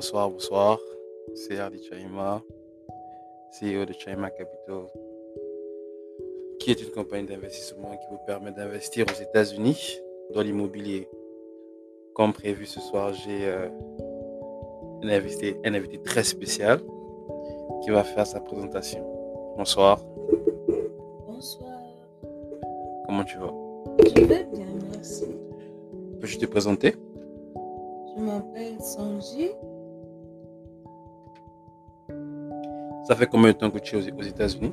Bonsoir, bonsoir. C'est Hardy Chaima, CEO de Chaima Capital, qui est une compagnie d'investissement qui vous permet d'investir aux États-Unis dans l'immobilier. Comme prévu ce soir, j'ai euh, un, invité, un invité très spécial qui va faire sa présentation. Bonsoir, Bonsoir. comment tu vas? Je vais bien, merci. Peux-je te présenter? Je m'appelle Sanji. Ça fait combien de temps que tu es aux- États-Unis?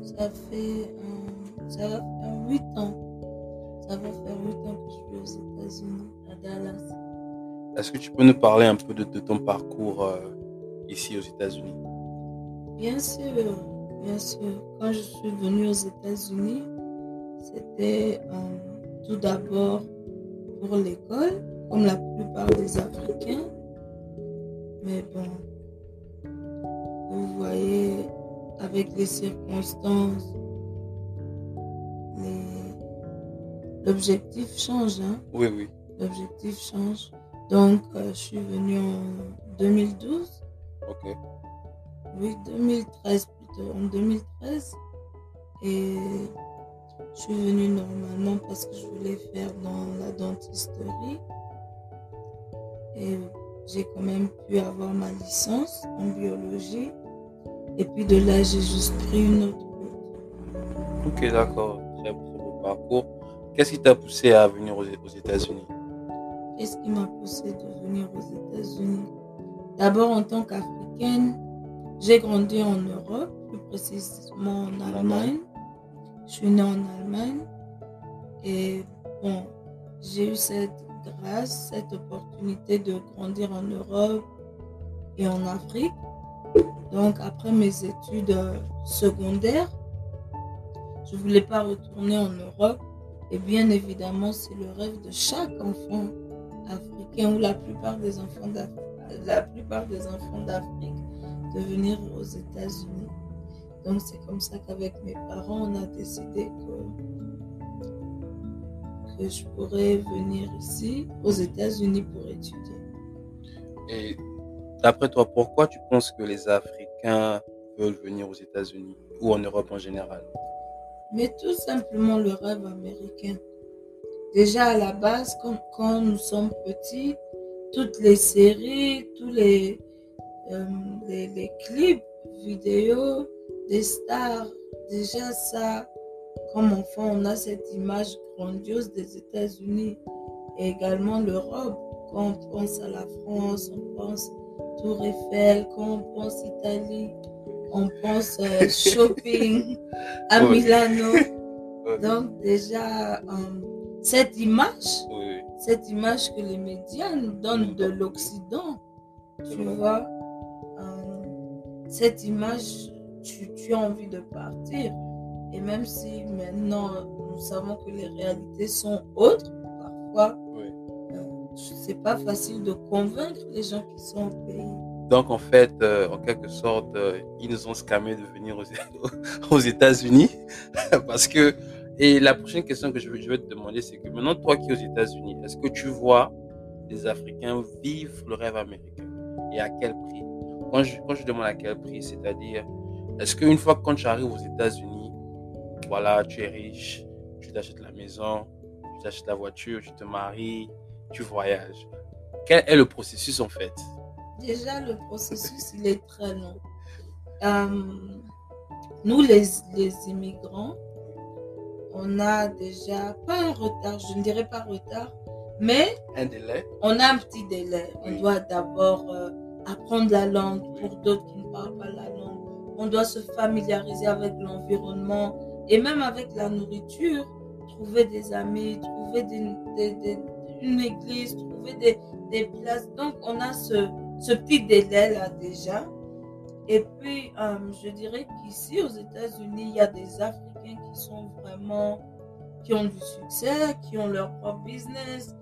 Ça fait, euh, ça va faire 8 ans. Ça va faire 8 ans que je suis aux États-Unis, à Dallas. Est-ce que tu peux nous parler un peu de, de ton parcours euh, ici aux États-Unis? Bien sûr, bien sûr. Quand je suis venue aux États-Unis, c'était euh, tout d'abord pour l'école, comme la plupart des Africains. Mais bon, vous voyez, avec les circonstances, les- l'objectif change. Hein? Oui, oui. L'objectif change. Donc, euh, je suis venue en 2012. Ok. Oui, 2013 plutôt, en 2013. Et je suis venue normalement parce que je voulais faire dans la dentisterie. Et j'ai quand même pu avoir ma licence en biologie. Et puis de là, j'ai juste pris une autre route. Ok, d'accord. Très, beau parcours. Qu'est-ce qui t'a poussé à venir aux, aux États-Unis? Qu'est-ce qui m'a poussé de venir aux États-Unis? D'abord, en tant qu'Africaine, j'ai grandi en Europe, plus précisément en Allemagne. Je suis née en Allemagne. Et bon, j'ai eu cette grâce, cette opportunité de grandir en Europe et en Afrique. Donc, après mes études euh, secondaires, je ne voulais pas retourner en Europe. Et bien évidemment, c'est le rêve de chaque enfant africain ou la plupart des enfants d'Afrique, la plupart des enfants d'Afrique de venir aux États-Unis. Donc c'est comme ça qu'avec mes parents, on a décidé que, que je pourrais venir ici aux États-Unis pour étudier. Et d'après toi, pourquoi tu penses que les Africains veulent venir aux États-Unis ou en Europe en général Mais tout simplement le rêve américain. Déjà à la base, quand, nous sommes petits, toutes les séries, tous les, euh, les, les clips vidéo des stars, déjà ça, comme enfant, on a cette image grandiose des États-Unis et également l'Europe. Quand on pense à la France, on pense Tour Eiffel, quand on pense Italie, on pense euh, shopping à Oui. Milano. Oui, Donc déjà, euh, cette image, oui. cette image que les médias nous donnent de l'Occident, tu vois, euh, cette image, tu, tu as envie de partir. Et même si maintenant nous savons que les réalités sont autres, parfois, Oui. C'est pas facile de convaincre les gens qui sont au pays. Donc en fait, euh, en quelque sorte, euh, ils nous ont scamé de venir aux, États-Unis. Parce que et la prochaine question que je vais, je vais te demander, c'est que maintenant toi qui es aux États-Unis, est-ce que tu vois les Africains vivre le rêve américain? Et à quel prix? Quand je, quand je demande à quel prix, c'est-à-dire est-ce qu'une fois que quand tu arrives aux États-Unis, voilà, tu es riche, tu t'achètes la maison, tu t'achètes la voiture, tu te maries, tu voyages. Quel est le processus en fait? Déjà, le processus, il est très long. Euh, nous, les, les immigrants, on a déjà, pas un retard, je ne dirais pas retard, mais Un délai on a un petit délai. On Oui. doit d'abord euh, apprendre la langue pour d'autres qui ne parlent pas la langue. On doit se familiariser avec l'environnement et même avec la nourriture. Trouver des amis, trouver des- des- des- une église, trouver des, des places. Donc, on a ce, ce petit délai-là déjà. Et puis, euh, je dirais qu'ici, aux États-Unis, il y a des Africains qui sont vraiment, qui ont du succès, qui ont leur propre business,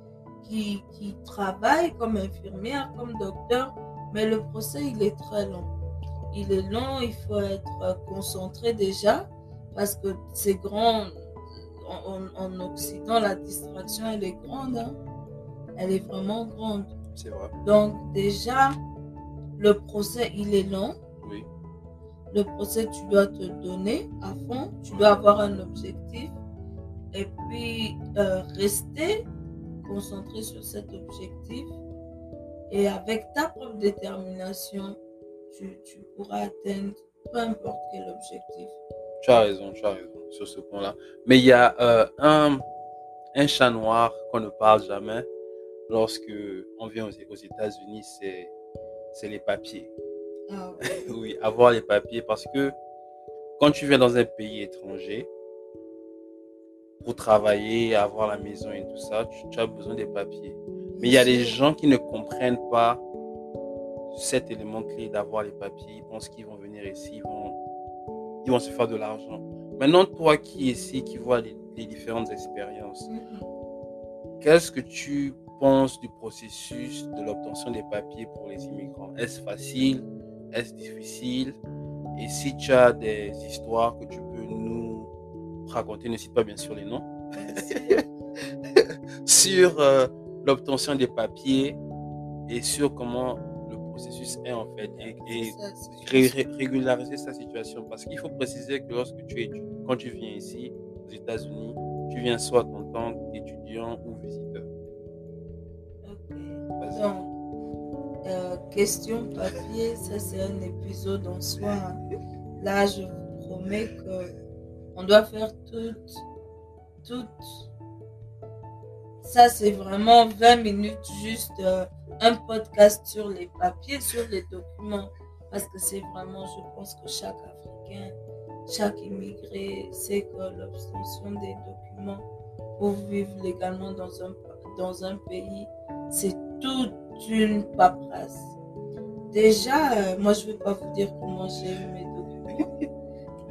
qui, qui travaillent comme infirmière, comme docteur, mais le procès, il est très long. Il est long, il faut être concentré déjà, parce que c'est grand. En, en- en Occident, la distraction, elle est grande. hein. Elle est vraiment grande. C'est vrai. Donc déjà, le procès, il est long. Oui. Le procès, tu dois te donner à fond. Tu dois avoir un objectif. Et puis, euh, rester concentré sur cet objectif. Et avec ta propre détermination, tu, tu pourras atteindre peu importe quel objectif. Tu as raison, tu as raison sur ce point-là. Mais il y a euh, un, un chat noir qu'on ne parle jamais lorsque on vient aux, aux États-Unis, c'est, c'est les papiers. Ah oui, avoir les papiers parce que quand tu viens dans un pays étranger, pour travailler, avoir la maison et tout ça, tu, tu as besoin des papiers. Mais il y a des gens qui ne comprennent pas cet élément clé d'avoir les papiers. Ils pensent qu'ils vont venir ici, ils vont, ils vont se faire de l'argent. Maintenant, toi qui es ici, qui vois les, les différentes expériences, Mhm. qu'est-ce que tu penses du processus de l'obtention des papiers pour les immigrants? Est-ce facile? Est-ce difficile? Et si tu as des histoires que tu peux nous raconter, ne cite pas bien sûr les noms, sur euh, l'obtention des papiers et sur comment processus est en fait et, ré- ré- régulariser sa situation parce qu'il faut préciser que lorsque tu es quand tu viens ici aux États-Unis, tu viens soit en tant qu'étudiant ou visiteur. Ok. Vas-y. Donc, euh, question papier, ça c'est un épisode en soi. hein. Là, je vous promets que on doit faire toute, toute. Ça c'est vraiment 20 minutes juste euh, un podcast sur les papiers, sur les documents, parce que c'est vraiment, je pense que chaque Africain, chaque immigré sait que l'obtention des documents pour vivre légalement dans un dans un pays, c'est toute une paperasse. Déjà, euh, moi, je ne vais pas vous dire comment j'ai eu mes documents.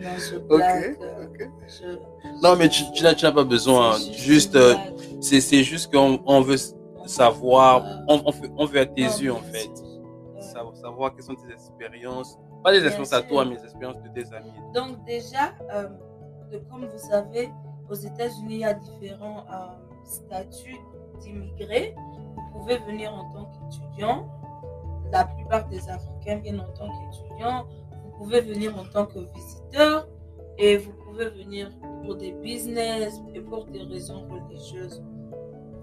Non, je blague. euh, je- Non, mais tu, tu n'as pas besoin. c'est hein. Juste, euh, c'est c'est juste qu'on on veut savoir, on, on, veut, on veut à tes Non, yeux en fait. Euh, Savoir, savoir quelles sont tes expériences. Pas Bien expériences à toi, mais les expériences de tes amis. Donc déjà, euh, comme vous savez, aux États-Unis, il y a différents euh, statuts d'immigrés. Vous pouvez venir en tant qu'étudiant. La plupart des Africains viennent en tant qu'étudiants. Vous pouvez venir en tant que visiteur et vous pouvez venir pour des business et pour des raisons religieuses.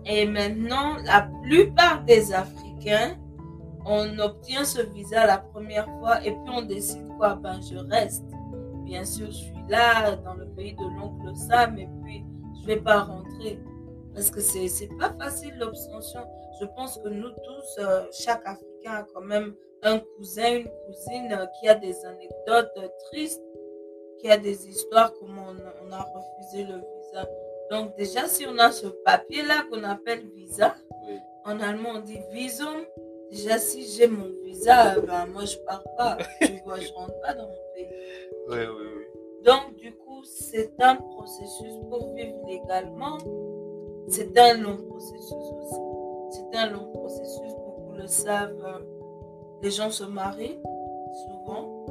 Et maintenant, la plupart des Africains, on obtient ce visa la première fois et puis on décide quoi? Ben, je reste. Bien sûr, je suis là dans le pays de l'oncle Sam et puis je vais pas rentrer parce que c'est c'est pas facile l'obtention. Je pense que nous tous, euh, chaque Africain a quand même un cousin, une cousine euh, qui a des anecdotes euh, tristes, qui a des histoires comment on a refusé le visa. Donc déjà, si on a ce papier-là qu'on appelle visa, Oui. en allemand on dit visum. Déjà, si j'ai mon visa, ben moi je pars pas. Tu vois, je rentre pas dans mon pays. Oui, oui, oui. Donc, du coup, c'est un processus pour vivre légalement. C'est un long processus aussi. C'est un long processus, beaucoup le savent. Les gens se marient souvent.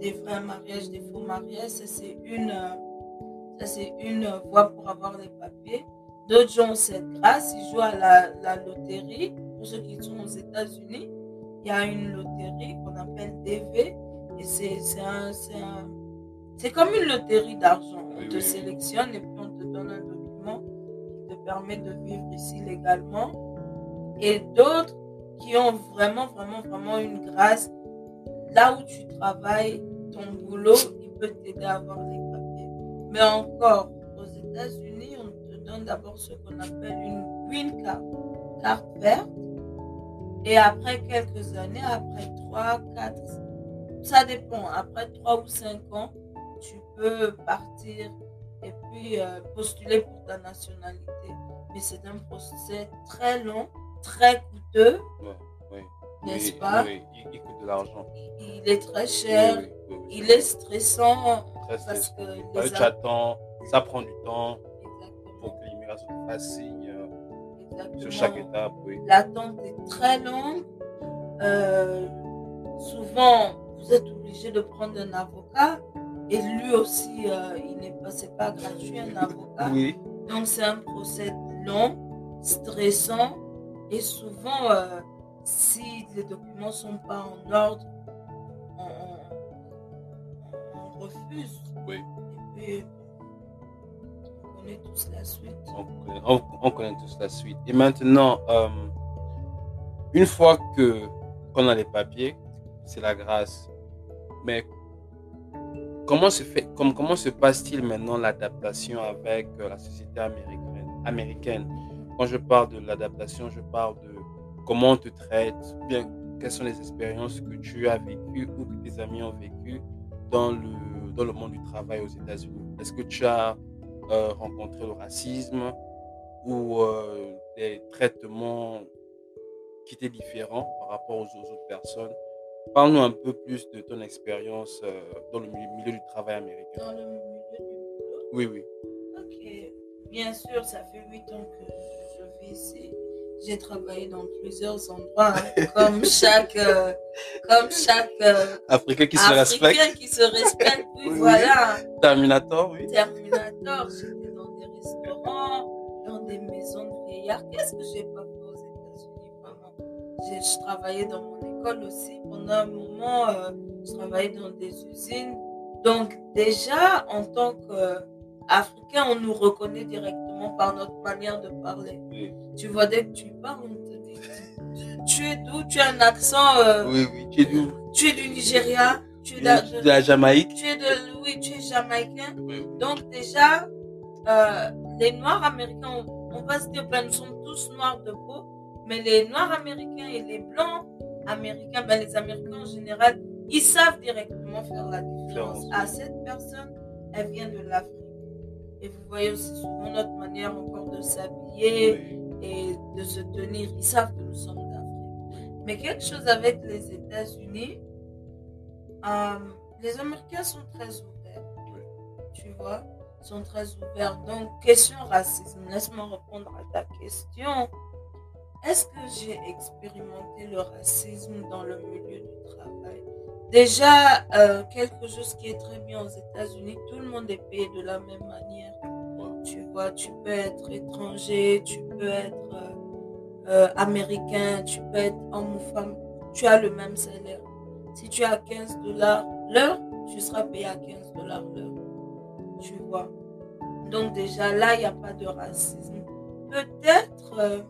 Des vrais mariages, des faux mariages, c'est une, euh, ça, c'est une voie pour avoir les papiers. D'autres gens ont cette grâce, ils jouent à la, la loterie. Pour ceux qui sont aux États-Unis, il y a une loterie qu'on appelle DV. Et c'est c'est un, c'est un, c'est comme une loterie d'argent. On Oui, te oui. sélectionne et puis on te donne un document qui te permet de vivre ici légalement. Et d'autres qui ont vraiment, vraiment, vraiment une grâce. Là où tu travailles, ton boulot, il peut t'aider à avoir papiers. Mais encore, aux États-Unis, on te donne d'abord ce qu'on appelle une green card, carte verte. Et après quelques années, après 3, 4, ça dépend, après 3 ou 5 ans, tu peux partir et puis euh, postuler pour ta nationalité. Mais c'est un procès très long, très coûteux, n'est-ce pas? Oui, il, il coûte de l'argent. Il est très cher, Oui, oui, oui, oui, il est stressant très parce que les attends, ça prend du temps Exactement, pour que l'immigration fasse signe euh, sur chaque étape. Oui. L'attente est très longue. Euh, souvent, vous êtes obligé de prendre un avocat. Et lui aussi, euh, il n'est pas, c'est pas gratuit, un avocat. Oui. Donc, c'est un procès long, stressant. Et souvent, euh, si les documents ne sont pas en ordre, Oui. Et puis, on connaît tous la suite. on connaît, on- on connaît tous la suite. Et maintenant, euh, une fois que qu'on a les papiers, c'est la grâce. Mais comment se fait, comme, comment se passe-t-il maintenant l'adaptation avec euh, la société américaine, américaine? Quand je parle de l'adaptation, je parle de comment on te traite, bien quelles sont les expériences que tu as vécues ou que tes amis ont vécues dans le, dans le monde du travail aux États-Unis? Est-ce que tu as euh, rencontré le racisme ou euh, des traitements qui étaient différents par rapport aux, aux autres personnes? Parle-nous un peu plus de ton expérience euh, dans le milieu, milieu du travail américain. Dans le milieu du boulot? Oui, oui. Ok. Bien sûr, ça fait huit ans que je vis ici. J'ai travaillé dans plusieurs endroits, hein, comme chaque, euh, comme chaque euh, Africain qui se respecte. qui se respecte. Puis Oui, oui. voilà, Terminator, oui. Terminator, j'étais dans des restaurants, dans des maisons de vieillards. Qu'est-ce que j'ai pas fait aux États-Unis vraiment? Je travaillais dans mon école aussi. Pendant un moment, euh, je travaillais dans des usines. Donc déjà, en tant qu'Africain, on nous reconnaît directement par notre manière de parler. Oui, Tu vois, dès que tu parles, on te dit, tu- tu es d'où? Tu as un accent, euh, oui. oui. Tu es d'où? tu es du Nigeria, tu es de, de, de la Jamaïque tu es de, oui, tu es jamaïcain. Oui. Donc déjà, euh, les Noirs américains, on, on va se dire, ben, nous sommes tous noirs de peau, mais les Noirs américains et les Blancs américains, ben, les Américains en général, ils savent directement faire la différence. Différence. Ah, cette personne, elle vient de l'Afrique. Et vous voyez aussi souvent notre manière encore de s'habiller et de se tenir. Ils savent que nous sommes d'Afrique. Mais quelque chose avec les États-Unis, euh, les Américains sont très ouverts. Tu vois, sont très ouverts. Donc, question racisme, laisse-moi répondre à ta question. Est-ce que j'ai expérimenté le racisme dans le milieu du travail? Déjà, euh, quelque chose qui est très bien aux États-Unis, tout le monde est payé de la même manière. Tu vois, tu peux être étranger, tu peux être euh, euh, américain, tu peux être homme ou femme, tu as le même salaire. Si tu as 15 dollars l'heure, tu seras payé à 15 dollars l'heure. Tu vois. Donc déjà là, il n'y a pas de racisme. Peut-être,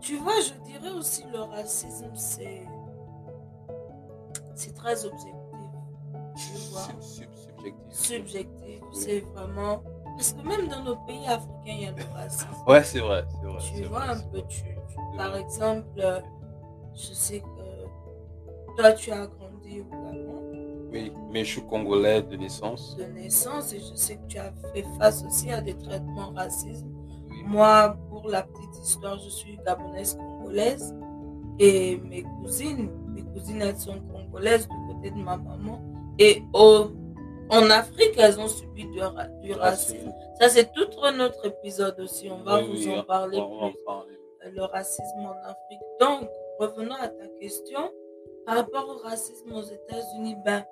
tu vois, je dirais aussi le racisme, c'est c'est très objectif. Tu vois Sub- sub- subjectif. subjectif. C'est vraiment. Parce que même dans nos pays africains, il y a le racisme. Ouais, c'est vrai, c'est vrai. tu vois vrai, un peu, tu, par vrai. exemple, euh, je sais que toi, tu as grandi au Gabon Oui, mais je suis congolais de naissance. de naissance et je sais que tu as fait face aussi à des traitements racistes. Oui. Moi, pour la petite histoire, je suis gabonaise congolaise et mes cousines, mes cousines, elles sont congolaises du côté de ma maman. Et au, en Afrique, elles ont subi du, ra- du racisme. Ça, c'est tout un autre épisode aussi. On va Oui, vous oui, en parler va en plus. parler. le racisme en Afrique. Donc, revenons à ta question. Par rapport au racisme aux États-Unis, ben,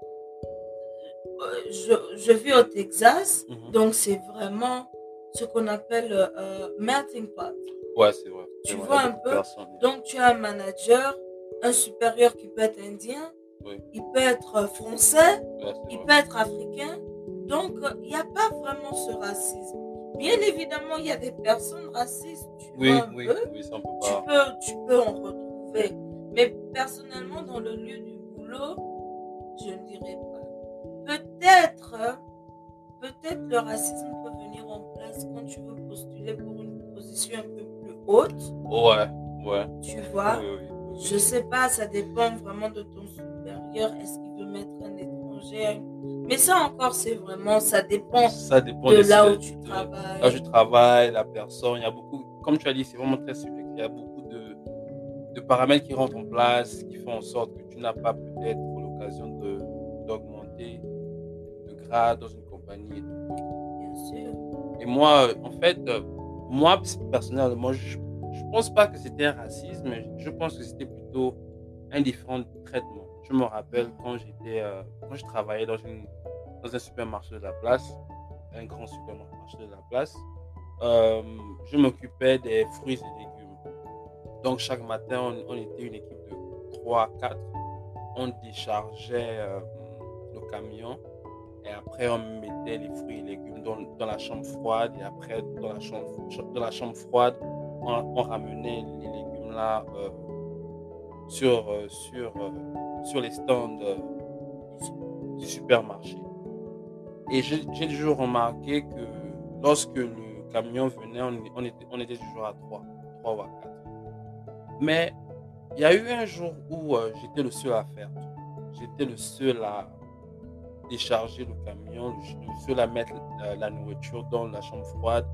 euh, je, je vis au Texas, Mhm. donc c'est vraiment ce qu'on appelle euh, melting pot. Ouais, c'est vrai. Tu vrai, vois un peu personnes. Donc, tu as un manager, un supérieur qui peut être indien, Oui. il peut être français, Ouais, il vrai. peut être africain. Donc, il n'y a pas vraiment ce racisme. Bien évidemment, il y a des personnes racistes, tu Oui, vois un oui, peu oui, ça peut tu pas. peux, tu peux en retrouver. Mais personnellement, dans le lieu du boulot, je ne dirais pas. Peut-être, peut-être le racisme peut venir en place quand tu veux postuler pour une position un peu plus haute, Ouais, ouais. tu vois? Oui. Je sais pas, ça dépend vraiment de ton supérieur. Est-ce qu'il veut mettre un étranger? Mais ça encore, c'est vraiment, ça dépend Ça dépend de des- là où tu de- travailles. Là où je travaille, la personne, il y a beaucoup, comme tu as dit, c'est vraiment très subjectif. Il y a beaucoup de, de paramètres qui rentrent en place, qui font en sorte que tu n'as pas peut-être l'occasion de, d'augmenter de grade dans une compagnie. et tout. Bien sûr. Et moi, euh, en fait, euh, moi, personnellement, je pense pas que c'était un racisme, mais je pense que c'était plutôt un différent traitement. Je me rappelle quand j'étais, euh, quand je travaillais dans, une, dans un supermarché de la place, un grand supermarché de la place, euh, je m'occupais des fruits et légumes. Donc chaque matin, on, on était une équipe de 3 à 4, on déchargeait euh, le camion et après on mettait les fruits et légumes dans, dans la chambre froide et après dans la chambre, dans la chambre froide, on, ramenait les légumes là euh, sur, euh, sur, euh, sur les stands du, supermarché. Et j'ai toujours remarqué que lorsque le camion venait, on, était, on était toujours à 3, 3 ou à 4. Mais il y a eu un jour où j'étais le seul à faire. J'étais le seul à décharger le camion, le, seul à mettre la nourriture dans la chambre froide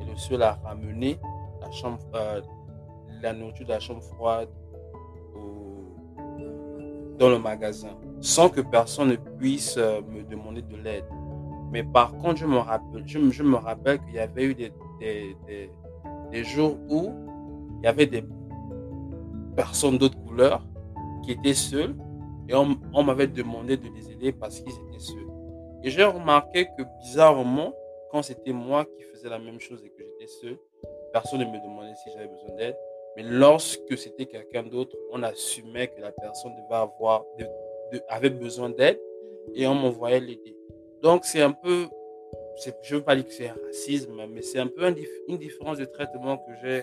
et le seul à ramener la, chambre, euh, la nourriture de la chambre froide dans le magasin sans que personne ne puisse euh, me demander de l'aide. Mais par contre, je me rappelle, je, me- rappelle qu'il y avait eu des, jours où il y avait des personnes d'autres couleurs qui étaient seules et on m'avait demandé de les aider parce qu'ils étaient seuls. Et j'ai remarqué que bizarrement, quand c'était moi qui faisais la même chose et que j'étais seul, personne ne me demandait si j'avais besoin d'aide. Mais lorsque c'était quelqu'un d'autre, on assumait que la personne devait avoir, de- avait besoin d'aide et on m'envoyait l'aider. Donc c'est un peu, je ne veux pas dire que c'est un racisme, mais c'est un peu un une différence de traitement que j'ai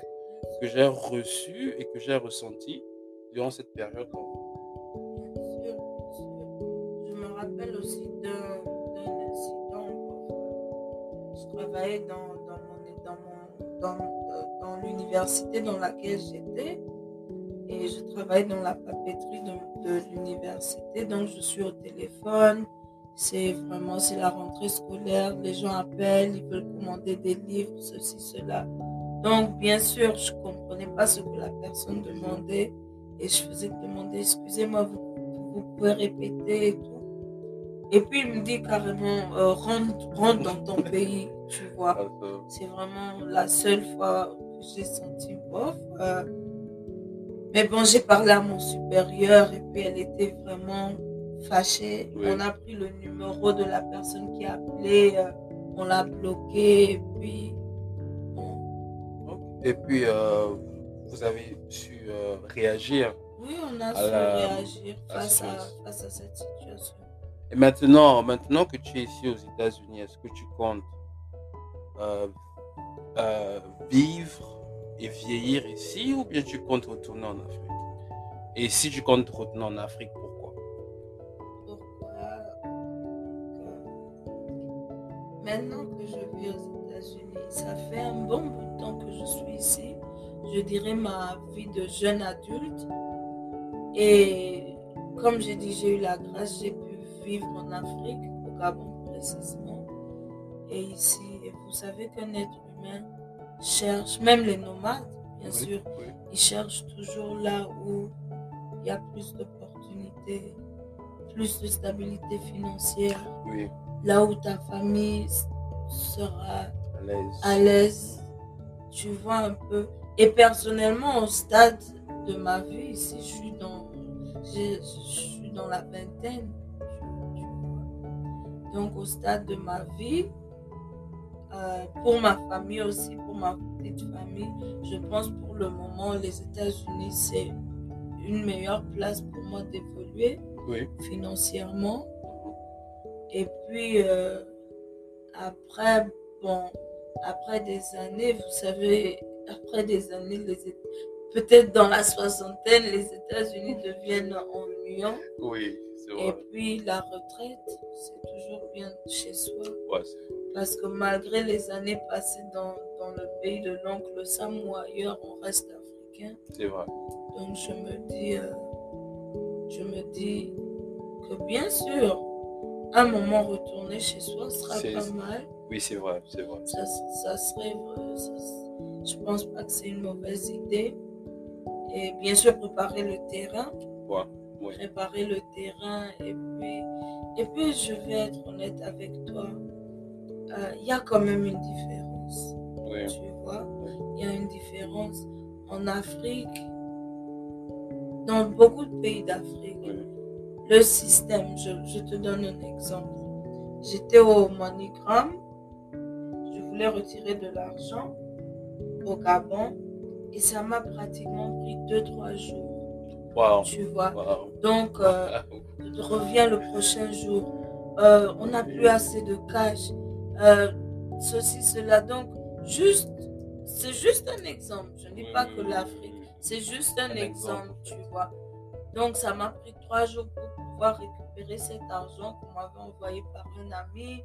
que j'ai reçu et que j'ai ressenti durant cette sûr. Je me rappelle aussi d'un incident. Je travaillais dans, mon, dans, mon, dans l'université dans laquelle j'étais et je travaille dans la papeterie de, de l'université. Donc, je suis au téléphone. C'est vraiment, c'est la rentrée scolaire. Les gens appellent, ils veulent commander des livres, ceci, cela. Donc, bien sûr, je comprenais pas ce que la personne demandait et je faisais demander, excusez-moi, vous, vous pouvez répéter et tout. Et puis il me dit carrément, euh, rentre, rentre dans ton pays, tu vois. C'est vraiment la seule fois j'ai senti bof. euh. mais bon, j'ai parlé à mon supérieur et puis elle était vraiment fâchée. Oui. On a pris le numéro de la personne qui a appelé, euh, on l'a bloqué et puis bon, Et puis, euh, vous avez su réagir. oui, on a su la- réagir face ce- à, face à cette situation. Et maintenant, maintenant que tu es ici aux États-Unis, est-ce que tu comptes euh, vivre et vieillir ici ou bien tu comptes retourner en Afrique? Et si tu comptes retourner en Afrique, pourquoi? Pourquoi? Maintenant que je vis aux États-Unis, ça fait un bon bout de temps que je suis ici. Je dirais ma vie de jeune adulte. Et comme j'ai dit, j'ai eu la grâce, j'ai pu vivre en Afrique, au Gabon précisément. Et ici, vous savez qu'un être humain cherche, même les nomades, bien Oui, sûr, oui. ils cherchent toujours là où il y a plus d'opportunités, plus de stabilité financière, Oui, là où ta famille sera à l'aise. Tu vois un peu. Et personnellement, au stade de ma vie, ici, je suis dans, je, je suis dans la vingtaine. Donc, au stade de ma vie, euh, pour ma famille aussi, pour ma petite famille, je pense pour le moment, les États-Unis, c'est une meilleure place pour moi d'évoluer Oui. financièrement. Et puis, euh, après, bon, après des années, vous savez, après des années, les peut-être dans la soixantaine, les États-Unis deviennent ennuyants. Oui, c'est Et vrai. puis, la retraite, c'est toujours bien chez soi. Ouais, c'est- Parce que malgré les années passées dans, dans le pays de l'oncle Sam ou ailleurs, on reste africain. c'est vrai. Donc je me dis, euh, je me dis que bien sûr, un moment retourner chez soi sera pas mal. Oui, c'est vrai, c'est vrai. Ça, ça serait, vrai, ça- je pense pas que c'est une mauvaise idée. Et bien sûr préparer le terrain, Ouais, oui. préparer le terrain et puis, et puis je vais être honnête avec toi. Euh, Il y a quand même une différence Oui, tu vois. Il y a une différence en Afrique, dans beaucoup de pays d'Afrique. Le système, je, je te donne un exemple. J'étais au MoneyGram, je voulais retirer de l'argent au Gabon et ça m'a pratiquement pris 2-3 jours Wow. Tu vois. Wow. Donc, euh, revient le prochain jour. Euh, on n'a plus assez de cash. Euh, ceci, cela. Donc, juste, c'est juste un exemple. Je ne dis pas que l'Afrique, c'est juste un, Un exemple, exemple. tu vois. Donc, ça m'a pris trois jours pour pouvoir récupérer cet argent qu'on m'avait envoyé par un ami.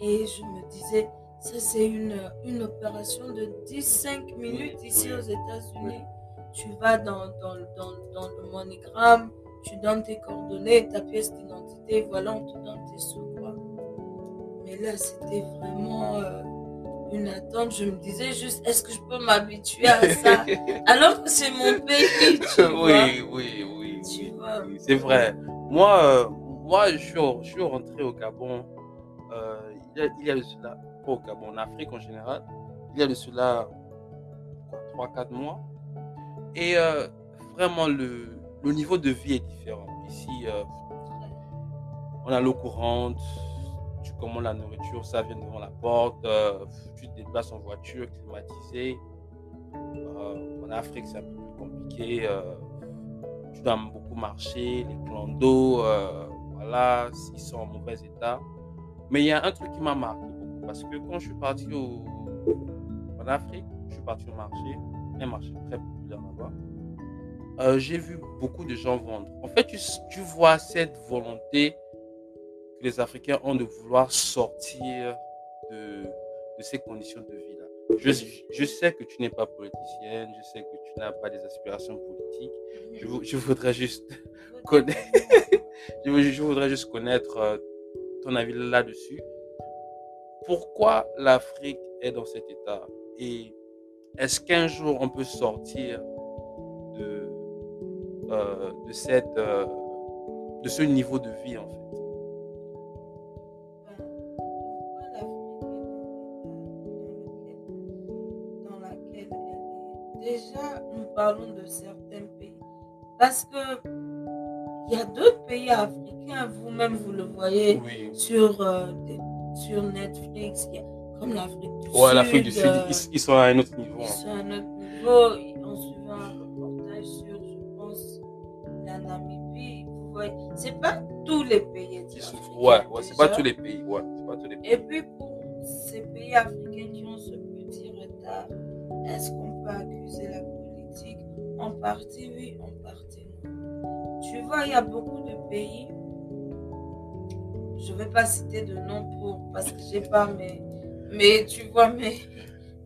Et je me disais, ça, c'est une, une opération de 10-5 minutes ici aux États-Unis. Tu vas dans, dans, dans, dans le MoneyGram, tu donnes tes coordonnées, ta pièce d'identité, voilà, on te donne tes sous. Mais là, c'était vraiment euh, une attente. Je me disais juste, est-ce que je peux m'habituer à ça? Alors que c'est mon pays, tu vois. oui, oui, oui. Tu oui, vois. oui, C'est vrai. Moi, euh, moi je, suis, je suis rentré au Gabon. euh, il, y a, il y a de cela, pas au Gabon, en Afrique en général. Il y a de cela 3-4 mois. Et vraiment, le, le niveau de vie est différent. Ici, on a l'eau courante, tu commandes la nourriture, ça vient devant la porte, euh, tu te déplaces en voiture climatisée. Euh, en Afrique, c'est un peu plus compliqué. euh, tu dois beaucoup marcher, les plans d'eau, voilà, ils sont en mauvais état. Mais il y a un truc qui m'a marqué beaucoup parce que quand je suis parti en Afrique, je suis parti au marché, un marché très populaire là-bas. j'ai vu beaucoup de gens vendre. En fait, tu, vois cette volonté les Africains ont de vouloir sortir de, ces conditions de vie-là. Je, sais que tu n'es pas politicienne, je sais que tu n'as pas des aspirations politiques. Je, vou- je voudrais juste connaître, je, vou- je voudrais juste connaître euh, ton avis là-dessus. Pourquoi l'Afrique est dans cet état? Et est-ce qu'un jour on peut sortir de, euh, cette, euh, de ce niveau de vie en fait? Parlons de certains pays. Parce que il y a d'autres pays africains, vous-même vous le voyez Oui. sur, euh, des- sur Netflix, il y a- comme l'Afrique du Sud. Ouais, l'Afrique du Sud, euh, ils, ils sont à un autre niveau. ils hein. sont à notre niveau. On suivait un reportage sur, je pense, la Namibie. Vous voyez, c'est pas tous les pays. Ouais, ouais, c'est pas tous les pays. Ouais, c'est pas tous les pays. Et puis pour ces pays africains qui ont ce petit retard, est-ce qu'on peut politique En partie oui, en partie. Tu vois, il y a beaucoup de pays, je ne vais pas citer de nom pour, parce que j'ai pas mes, mais tu vois mes,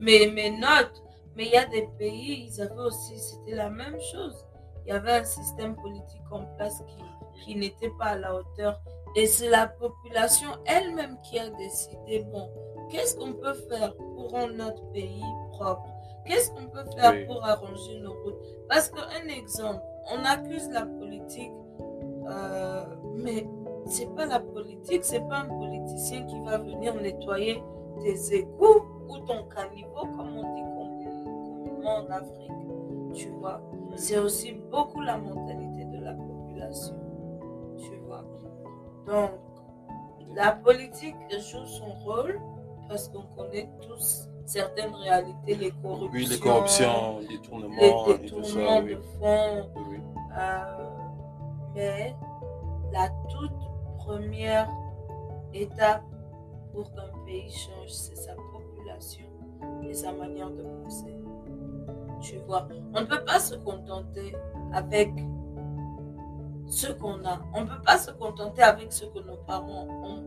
mes, notes, mais il y a des pays, ils avaient aussi, c'était la même chose. Il y avait un système politique en place qui, qui n'était pas à la hauteur et c'est la population elle-même qui a décidé, bon, qu'est-ce qu'on peut faire pour rendre notre pays propre? Qu'est-ce qu'on peut faire Oui. pour arranger nos routes? Parce qu'un exemple, on accuse la politique, euh, mais c'est pas la politique, c'est pas un politicien qui va venir nettoyer tes égouts ou ton caniveau, comme on dit commun- communément en Afrique. Tu vois, c'est aussi beaucoup la mentalité de la population. Tu vois. Donc, la politique joue son rôle parce qu'on connaît tous certaines réalités, les corruptions, Oui, les corruptions, les détournements les et tout ça. détournements Oui. de fonds. Oui, oui. Euh, mais la toute première étape pour qu'un pays change, c'est sa population et sa manière de penser. Tu vois, on ne peut pas se contenter avec ce qu'on a. On ne peut pas se contenter avec ce que nos parents ont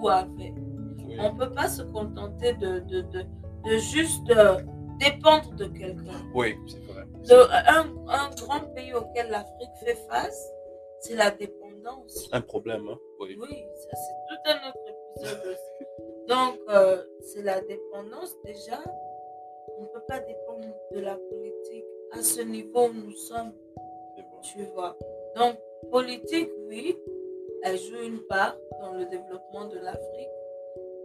ou avaient. Oui. On ne peut pas se contenter de, de, de, de juste euh, dépendre de quelqu'un. Oui, c'est vrai. Le- un, un grand pays auquel l'Afrique fait face, c'est la dépendance. Un problème, hein. Oui. Oui, ça c'est tout un autre épisode aussi. Donc, euh, c'est la dépendance déjà. On ne peut pas dépendre de la politique à ce niveau où nous sommes, tu vois. Donc, politique, oui, elle joue une part dans le développement de l'Afrique.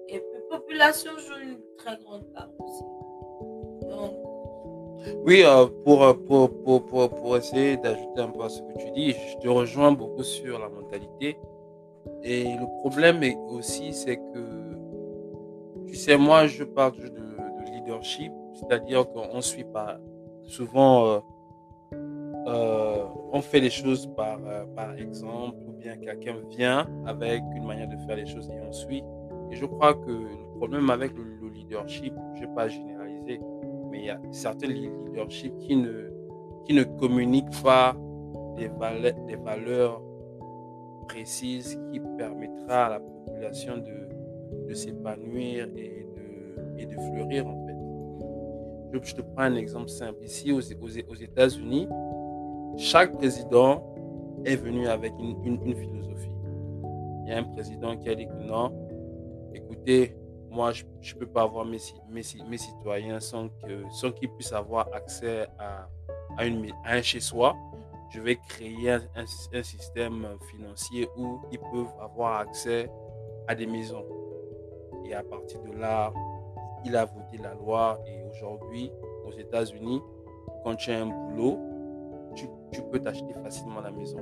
Et puis, population joue une très grande part aussi. Donc, Oui, euh, pour, euh, pour, pour, pour, pour essayer d'ajouter un peu à ce que tu dis, je te rejoins beaucoup sur la mentalité. Et le problème aussi, c'est que, tu sais, moi, je parle de, de leadership, c'est-à-dire qu'on suit pas souvent, euh, on fait les choses par, par exemple, ou bien quelqu'un vient avec une manière de faire les choses et on suit. Et je crois que le problème avec le, leadership, je ne vais pas généraliser, mais il y a certains leaderships qui ne, qui ne communiquent pas des, valeurs, des valeurs précises qui permettra à la population de, de s'épanouir et de, et de fleurir en fait. Je, te prends un exemple simple. Ici aux, aux, États-Unis, chaque président est venu avec une, une, philosophie. Il y a un président qui a dit que non, moi, je ne peux pas avoir mes, citoyens sans qu'ils sans puissent avoir accès à, à, une, à un chez-soi. Je vais créer un, système financier où ils peuvent avoir accès à des maisons. Et à partir de là, il a voté la loi et aujourd'hui, aux États-Unis, quand tu as un boulot, tu, peux t'acheter facilement la maison.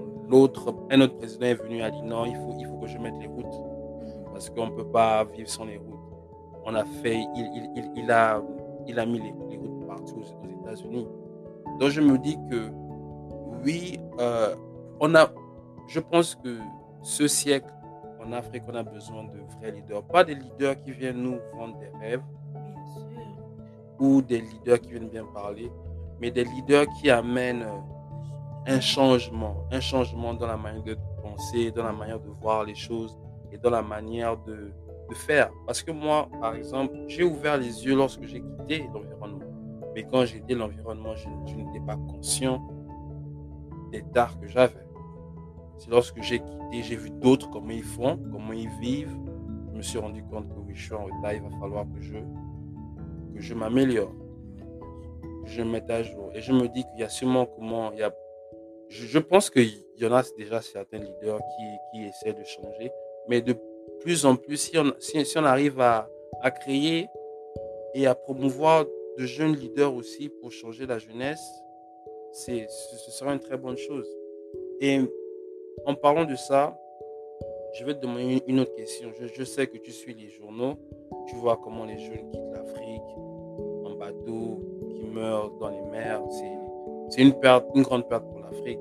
Un autre président est venu a dit non, il faut, il faut que je mette les routes parce qu'on ne peut pas vivre sans les routes. On a fait, il, il, il, a, il a mis les, les routes partout aux, États-Unis. Donc je me dis que oui, euh, on a, je pense que ce siècle en Afrique, on a besoin de vrais leaders, pas des leaders qui viennent nous vendre des rêves, ou des leaders qui viennent bien parler, mais des leaders qui amènent un changement, un changement dans la manière de penser, dans la manière de voir les choses dans la manière de, de faire. Parce que moi, par exemple, j'ai ouvert les yeux lorsque j'ai quitté l'environnement. Mais quand quitté l'environnement, je, je n'étais pas conscient des dards que j'avais. C'est lorsque j'ai quitté, j'ai vu d'autres comment ils font, comment ils vivent. Je me suis rendu compte que oui, je suis en retard, il va falloir que je que je m'améliore, que je me mette à jour. Et je me dis qu'il y a sûrement comment, il y a, je, pense qu'il y en a déjà certains leaders qui, qui essaient de changer, mais de plus en plus, si on, arrive à, créer et à promouvoir de jeunes leaders aussi pour changer la jeunesse, c'est, ce sera une très bonne chose. Et en parlant de ça, je vais te demander une autre question. Je, sais que tu suis les journaux, tu vois comment les jeunes quittent l'Afrique, bateaux qui meurent dans les mers. C'est une, perte, une grande perte pour l'Afrique.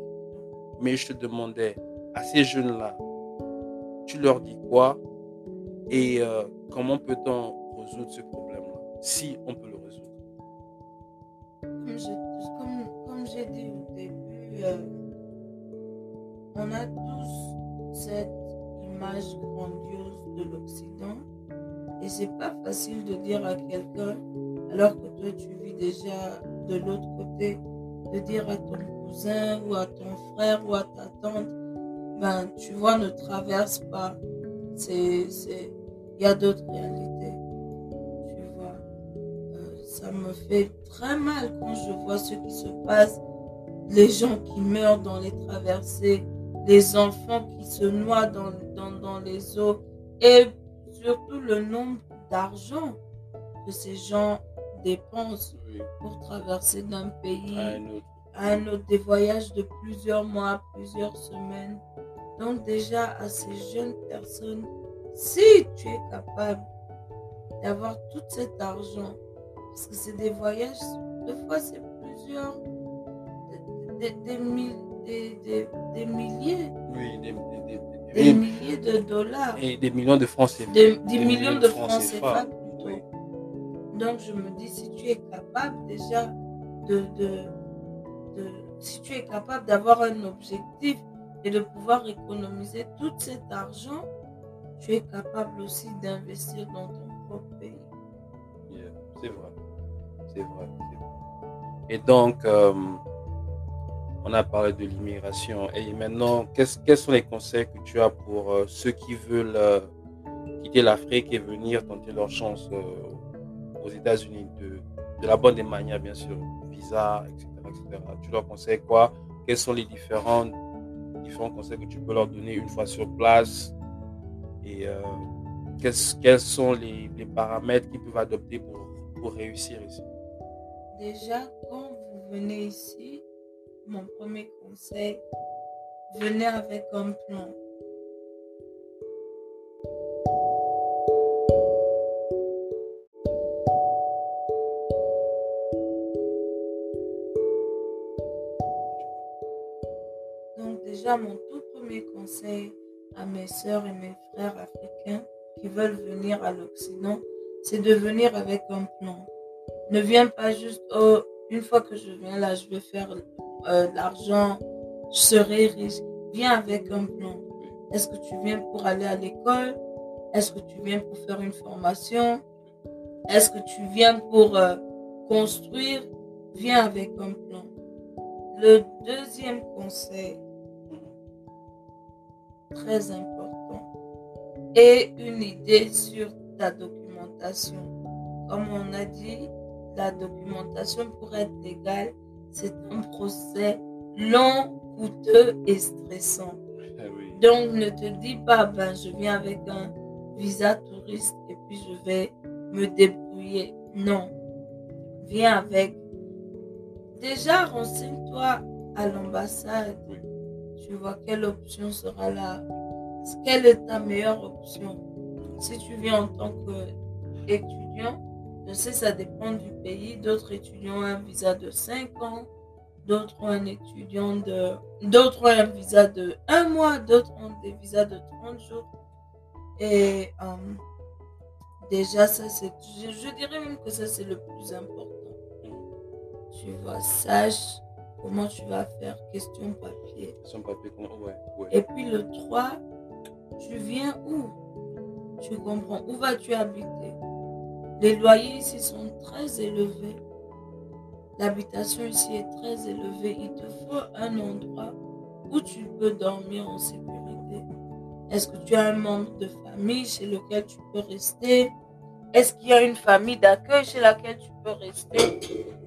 Mais je te demandais, à ces jeunes-là, tu leur dis quoi et euh, comment peut-on résoudre ce problème-là, si on peut le résoudre? Comme j'ai dit au début, euh, on a tous cette image grandiose de l'Occident et c'est pas facile de dire à quelqu'un alors que toi tu vis déjà de l'autre côté, de dire à ton cousin ou à ton frère ou à ta tante, ben tu vois, ne traverse pas. C'est, c'est, il y a d'autres réalités. Tu vois, euh, ça me fait très mal quand je vois ce qui se passe, les gens qui meurent dans les traversées, les enfants qui se noient dans, dans, dans les eaux et surtout le nombre d'argent que ces gens dépenses pour traverser d'un pays à un, autre. des voyages de plusieurs mois, plusieurs semaines. Donc déjà à ces jeunes personnes, si tu es capable d'avoir tout cet argent, parce que c'est des voyages, deux fois c'est plusieurs, des, des, des, milliers. des, milliers de dollars. Et des millions de francs CFA. Des, millions, de francs CFA donc, je me dis, si tu es capable déjà de, de, si tu es capable d'avoir un objectif et de pouvoir économiser tout cet argent, tu es capable aussi d'investir dans ton propre pays. c'est vrai. C'est vrai. Et donc, euh, on a parlé de l'immigration. Et maintenant, quels sont les conseils que tu as pour euh, ceux qui veulent euh, quitter l'Afrique et venir tenter leur chance aux États-Unis de, la bonne des manières, bien sûr, visa, etc., etc. Tu leur conseilles quoi? Quels sont les différents, différents conseils que tu peux leur donner une fois sur place. Et euh, quels, sont les, les, paramètres qu'ils peuvent adopter pour, pour réussir ici? Déjà, quand vous venez ici, mon premier conseil, venez avec un plan mon tout premier conseil à mes sœurs et mes frères africains qui veulent venir à l'Occident, c'est de venir avec un plan. Ne viens pas juste, oh, une fois que je viens là, je vais faire euh, l'argent, je serai riche. Viens avec un plan. Est-ce que tu viens pour aller à l'école? Est-ce que tu viens pour faire une formation? Est-ce que tu viens pour euh, construire? Viens avec un plan. Le deuxième conseil, très important, est une idée sur ta documentation. Comme on a dit, la documentation pour être légale, c'est un procès long, coûteux et stressant. Ah Donc ne te dis pas, ben, je viens avec un visa touriste et puis je vais me débrouiller. Non. Viens avec. Déjà, renseigne-toi à l'ambassade. Tu vois quelle option sera là. Quelle est ta meilleure option Si tu viens en tant qu'étudiant, je sais, ça dépend du pays. D'autres étudiants ont un visa de 5 ans, d'autres ont un étudiant de. D'autres ont un visa de 1 mois, d'autres ont des visas de 30 jours. Et euh, déjà, ça, c'est. Je, je dirais même que ça, c'est le plus important. Tu vois, sache comment tu vas faire question papier. Son papier, comment- ouais, ouais. Et puis le 3, tu viens où? Tu comprends Où vas-tu habiter? Les loyers ici sont très élevés. L'habitation ici est très élevée. Il te faut un endroit où tu peux dormir en sécurité. Est-ce que tu as un membre de famille chez lequel tu peux rester? Est-ce qu'il y a une famille d'accueil chez laquelle tu rester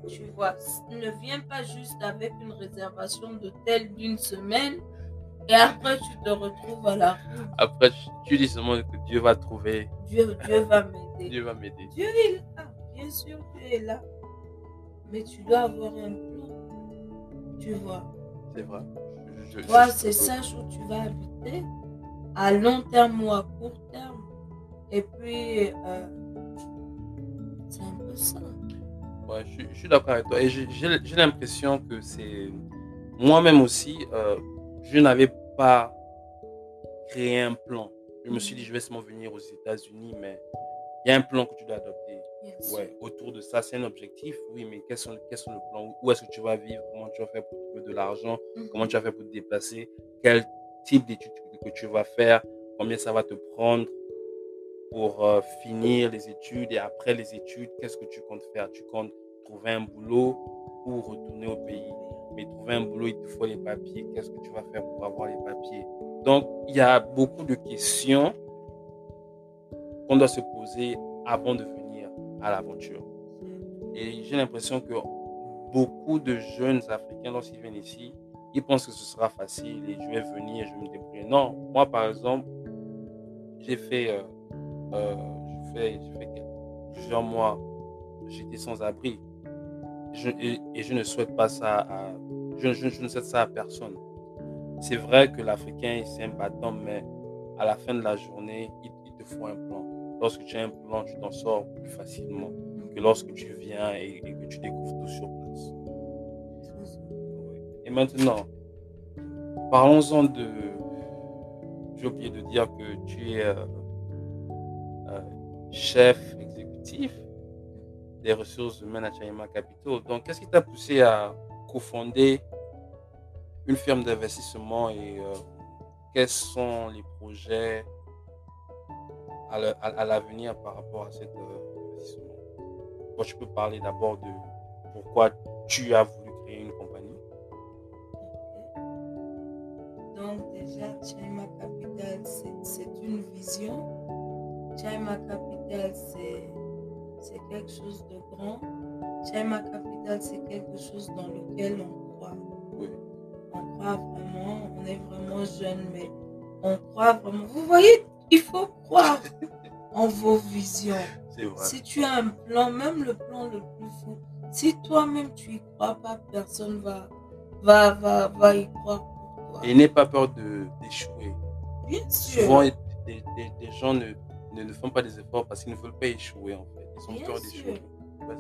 Tu vois, ne viens pas juste avec une réservation d'hôtel d'une semaine et après tu te retrouves à la rue. Après, tu- dis seulement que Dieu va trouver, Dieu, Dieu va m'aider. Dieu va m'aider. Dieu est là, bien sûr, Dieu est là. Mais tu dois avoir un plan. Tu vois. C'est vrai. Je- je- c'est sache où tu vas habiter, à long terme ou à court terme. Et puis, euh, c'est un peu ça. Ouais, je, suis- je suis d'accord avec toi. Et j'ai- l'impression que c'est. Moi-même aussi, euh, je n'avais pas créé un plan. Je me suis dit, je vais seulement venir aux États-Unis, mais il y a un plan que tu dois adopter. Ouais, autour de ça, c'est un objectif, oui, mais quels sont, quels sont le plan? Où est-ce que tu vas vivre? Comment tu vas faire pour trouver de l'argent? Mhm. Comment tu vas faire pour te déplacer? Quel type d'études que tu vas faire? Combien ça va te prendre? Pour euh, finir les études Et après les études, qu'est-ce que tu comptes faire? Tu comptes trouver un boulot ou retourner au pays Mais trouver un boulot, il te faut les papiers. Qu'est-ce que tu vas faire pour avoir les papiers? Donc, il y a beaucoup de questions qu'on doit se poser avant de venir à l'aventure. Et j'ai l'impression que beaucoup de jeunes Africains, lorsqu'ils viennent ici, ils pensent que ce sera facile et je vais venir, je vais me débrouiller. Non, moi par exemple, j'ai fait, euh, euh, j'ai fait, j'ai fait plusieurs mois, j'étais sans abri. Je- et, et je ne souhaite pas ça à, je, je- je ne souhaite ça à personne. C'est vrai que l'Africain, c'est un battant, mais à la fin de la journée, il, il te faut un plan. Lorsque tu as un plan, tu t'en sors plus facilement que lorsque tu viens et, et que tu découvres tout sur place. Et maintenant, parlons-en de. J'ai oublié de dire que tu es euh, chef exécutif des ressources humaines à Chaima Capital. Donc, qu'est-ce qui t'a poussé à cofonder une firme d'investissement et euh, quels sont les projets à la- à- à l'avenir par rapport à cet euh, investissement? Moi, je peux parler d'abord de pourquoi tu as voulu créer une compagnie. Donc déjà, Chaima Capital, c'est une vision. Chaima Capital, c'est quelque chose de grand. Chaima Capital, c'est quelque chose dans lequel on croit. Oui. On croit vraiment, on est vraiment jeune, mais on croit vraiment. Vous voyez, il faut croire en vos visions. Si tu as un plan, même le plan le plus fou, si toi-même tu y crois pas, personne va, va, va, va y croire pour toi. Et n'aie pas peur d'échouer. Bien sûr. Souvent, des, des- des gens ne, ne, ne font pas des efforts parce qu'ils ne veulent pas échouer en fait. Ils ont Bien peur d'échouer.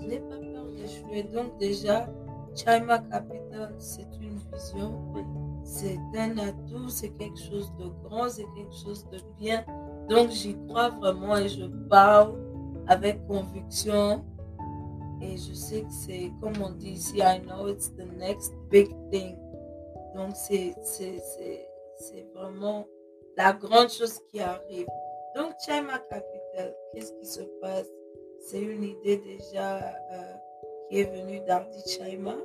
N'aie pas peur d'échouer. Donc déjà, Chaima Capital, c'est une vision. Oui. c'est un atout, c'est quelque chose de grand, c'est quelque chose de bien. Donc j'y crois vraiment et je parle avec conviction. Et je sais que c'est, comme on dit ici, I know it's the next big thing. Donc c'est vraiment la grande chose qui arrive. Donc Chema Capital, qu'est-ce qui se passe? C'est une idée déjà euh, qui est venue d'Ardi Chaima.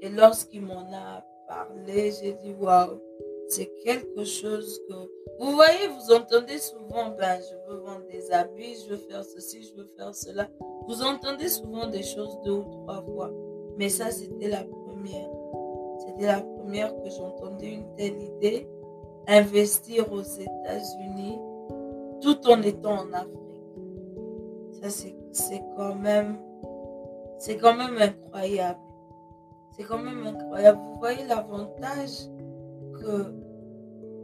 Et lorsqu'il m'en a parlé, j'ai dit waouh, c'est quelque chose que. Vous voyez, vous entendez souvent, ben, je veux vendre des habits, je veux faire ceci, je veux faire cela. Vous entendez souvent des choses deux ou trois fois. Mais ça, c'était la première. C'était la première que j'entendais une telle idée. Investir aux États-Unis tout en étant en Afrique. Ça, c'est quand même. C'est quand même incroyable. C'est quand même incroyable. Vous voyez l'avantage que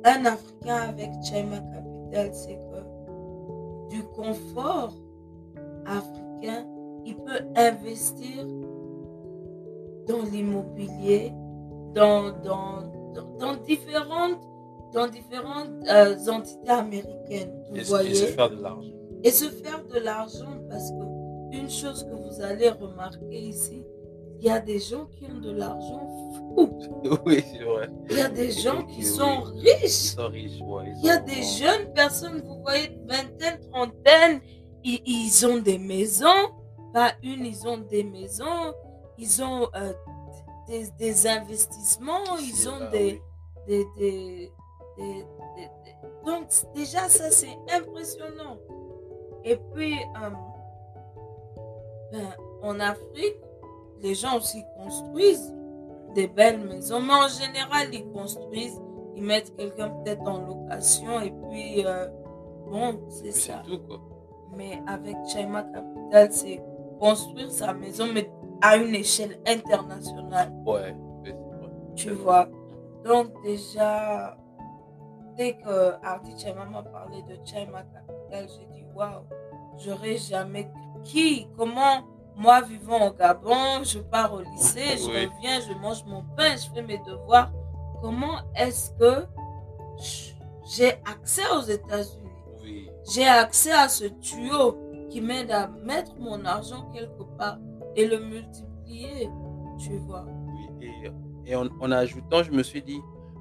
un Africain avec Chema Capital, c'est que du confort africain, il peut investir dans l'immobilier, dans, dans, dans, différentes, dans différentes euh, entités américaines. Vous et, voyez? et se faire de l'argent. Et se faire de l'argent parce que une chose que vous allez remarquer ici, il y a des gens qui ont de l'argent fou. Oui, c'est vrai. Il y a des gens qui Oui. sont Ils riches. sont riches, ouais. ils Il y a sont- des jeunes personnes, vous voyez, vingtaine, trentaine, ils, ils ont des maisons. Pas une, ils ont des maisons. Ils ont euh, des, des investissements. Ils ont là, des, oui. des, des, Donc, déjà, ça, c'est impressionnant. Et puis, euh, ben, en Afrique, les gens aussi construisent des belles maisons. Mais en général, ils construisent, ils mettent quelqu'un peut-être en location et puis, euh, bon, c'est ça. C'est tout, quoi. Mais avec Chema Capital, c'est construire sa maison, mais à une échelle internationale. Ouais, oui, c'est vrai. Tu vois. Donc déjà, dès que Hardy Chema m'a parlé de Chema Capital, j'ai dit waouh, j'aurais jamais qui, comment moi vivant au Gabon, je pars au lycée, je Oui. reviens, je mange mon pain, je fais mes devoirs. Comment est-ce que j'ai accès aux États-Unis? Oui, J'ai accès à ce tuyau qui m'aide à mettre mon argent quelque part et le multiplier, tu vois. oui. Et, et en, en ajoutant, je me suis dit,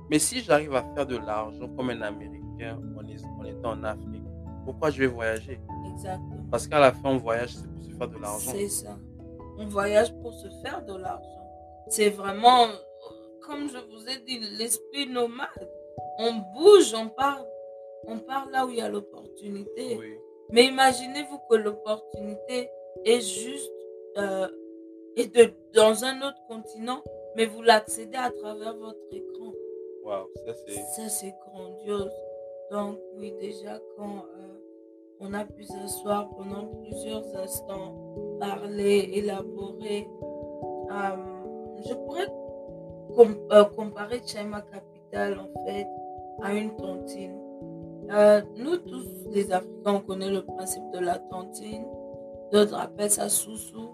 mais si j'arrive à faire de l'argent comme un Américain en, étant en Afrique, pourquoi je vais voyager? Exactement. Parce qu'à la fin, on voyage, c'est pour se faire de l'argent. C'est ça. On voyage pour se faire de l'argent. C'est vraiment, comme je vous ai dit, l'esprit nomade. On bouge, on part, on part là où il y a l'opportunité. Oui, Mais imaginez-vous que l'opportunité est juste euh, est de, dans un autre continent, mais vous l'accédez à travers votre écran. Ça c'est. Grandiose. Donc, oui, déjà, quand euh, on a pu s'asseoir pendant plusieurs instants, parler, élaborer, euh, je pourrais euh, comparer Chema Capital, en fait, à une tontine. Nous tous, les Africains, on connaît le principe de la tontine. D'autres appellent ça sous-sous,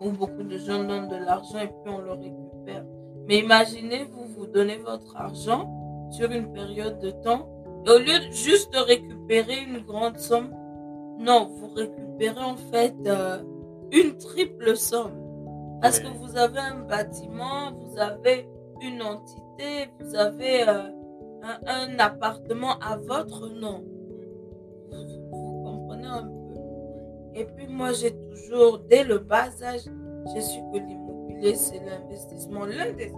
où beaucoup de gens donnent de l'argent et puis on le récupère. Mais imaginez, vous vous donnez votre argent sur une période de temps et au lieu de juste de récupérer une grande somme, non, vous récupérez en fait euh, une triple somme. Parce que vous avez un bâtiment, vous avez une entité, vous avez euh, un, un appartement à votre nom. Vous, vous comprenez un peu? Et puis moi, j'ai toujours, dès le bas âge, j'ai su que l'immobilier, c'est l'investissement, l'un des,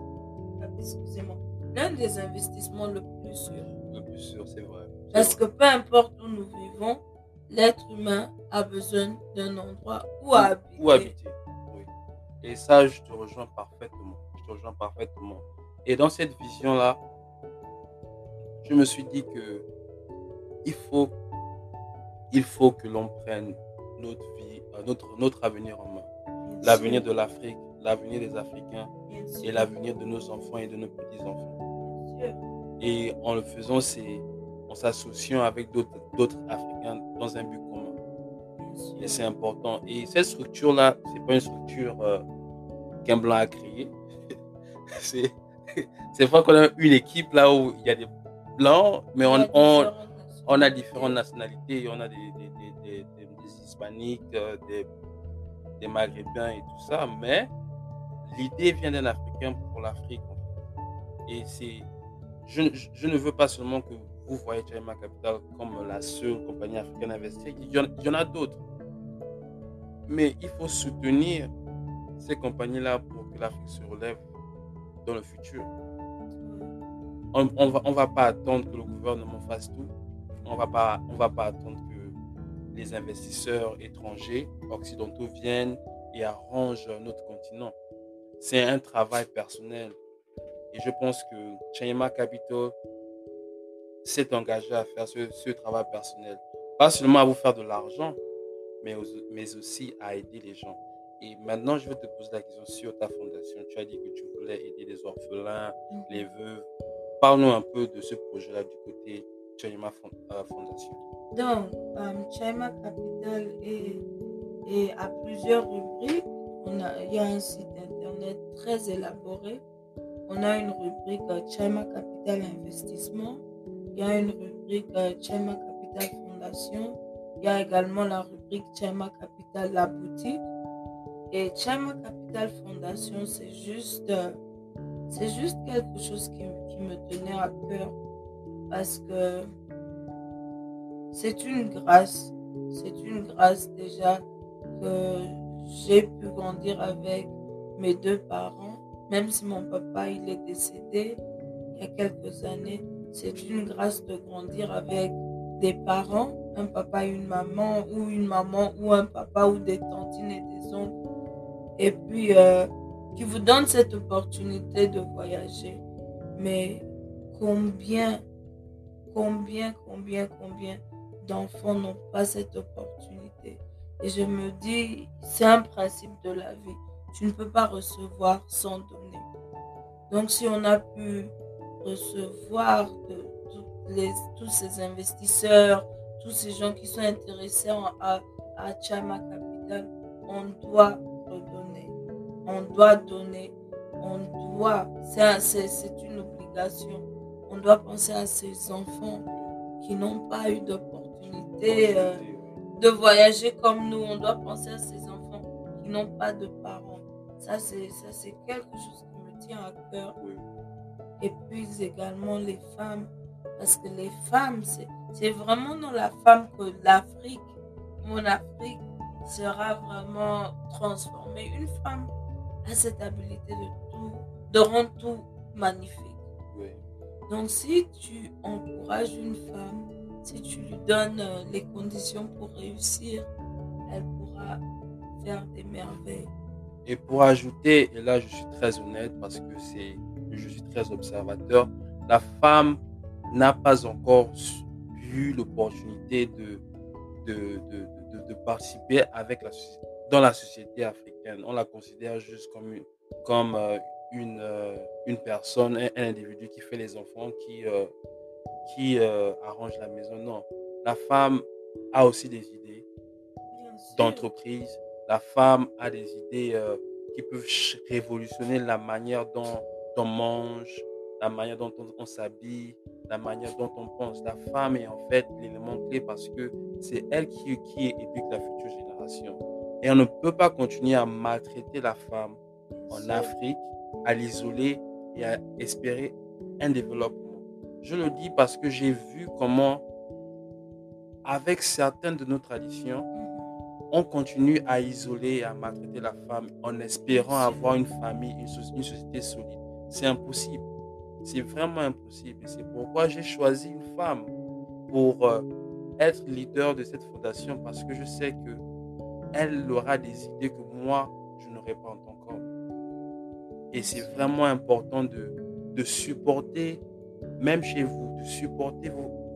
excusez-moi, l'un des investissements le plus sûr. le plus sûr, c'est vrai. Parce que peu importe où nous vivons, l'être humain a besoin d'un endroit où habiter. Où habiter. Oui. Et ça, je te rejoins parfaitement. Je te rejoins parfaitement. Et dans cette vision-là, je me suis dit que il faut, il faut que l'on prenne notre vie, euh, notre, notre avenir en main. L'avenir de l'Afrique, l'avenir des Africains et l'avenir de nos enfants et de nos petits-enfants. Et en le faisant, c'est en s'associant avec d'autres Africains dans un but commun. Et c'est important. Et cette structure-là, c'est pas une structure euh, qu'un blanc a créée. c'est vrai qu'on a une équipe là où il y a des blancs, mais on, on, on a différentes nationalités. On a des, des, des hispaniques, euh, des, des maghrébins et tout ça, mais l'idée vient d'un Africain pour l'Afrique. Et c'est, je, ne veux pas seulement que vous voyez China Capital comme la seule compagnie africaine investie. Il y en, il y en a d'autres. Mais il faut soutenir ces compagnies-là pour que l'Afrique se relève dans le futur. On ne va, on va pas attendre que le gouvernement fasse tout. On va pas, on va pas attendre que les investisseurs étrangers occidentaux viennent et arrangent notre continent. C'est un travail personnel. Et je pense que Chayema Capital s'est engagé à faire ce, ce, travail personnel. Pas seulement à vous faire de l'argent, mais, mais aussi à aider les gens. Et maintenant, je vais te poser la question sur ta fondation. Tu as dit que tu voulais aider les orphelins, mm. les veuves. Parle-nous un peu de ce projet-là du côté Chaima euh, Fondation. Donc, um, Capital est, est, à plusieurs rubriques. On a, il y a un site internet très élaboré. On a une rubrique uh, Chaima Capital Investissement. Il y a une rubrique uh, Chaima Capital Fondation. Il y a également la rubrique Chaima Capital La Boutique. Et Chama Capital Fondation, c'est juste, euh, c'est juste quelque chose qui, qui, me tenait à cœur parce que c'est une grâce, c'est une grâce déjà que j'ai pu grandir avec mes deux parents, même si mon papa il est décédé il y a quelques années. C'est une grâce de grandir avec des parents, un papa et une maman, ou une maman ou un papa, ou des tantines et des oncles et puis euh, qui vous donne cette opportunité de voyager. Mais combien, combien, combien, combien d'enfants n'ont pas cette opportunité? Et je me dis, c'est un principe de la vie. Tu ne peux pas recevoir sans donner. Donc si on a pu recevoir de, les, tous ces investisseurs, tous ces gens qui sont intéressés à, à Chama Capital, on doit on doit donner, on doit, c'est une obligation. On doit penser à ces enfants qui n'ont pas eu d'opportunité euh, de voyager comme nous. On doit penser à ces enfants qui n'ont pas de parents. Ça, c'est quelque chose qui me tient à cœur. Et puis également les femmes, parce que les femmes, c'est vraiment dans la femme que l'Afrique, mon Afrique, sera vraiment transformée. Une femme cette habilité de tout, de rendre tout magnifique. Donc si tu encourages une femme, si tu lui donnes euh, les conditions pour réussir, elle pourra faire des merveilles. Et pour ajouter, et là je suis très honnête parce que c'est, je suis très observateur, la femme n'a pas encore eu l'opportunité de de, de, de, de, participer avec la, dans la société africaine. On la considère juste comme une, comme, euh, une, euh, une personne, un, individu qui fait les enfants, qui, euh, qui arrange la maison. Non, la femme a aussi des idées d'entreprise. La femme a des idées qui peuvent révolutionner la manière dont on mange, la manière dont on, on s'habille, la manière dont on pense. La femme est en fait l'élément clé parce que c'est elle qui, qui éduque la future génération. Et on ne peut pas continuer à maltraiter la femme en Afrique, à l'isoler et à espérer un développement. Je le dis parce que j'ai vu comment, avec certaines de nos traditions, on continue à isoler et à maltraiter la femme en espérant avoir une famille, une, société solide. C'est impossible. C'est vraiment impossible. C'est pourquoi j'ai choisi une femme pour euh, être leader de cette fondation parce que je sais que elle aura des idées que moi, je n'aurai pas en tant qu'homme. Et c'est vraiment important de, supporter, même chez vous, de supporter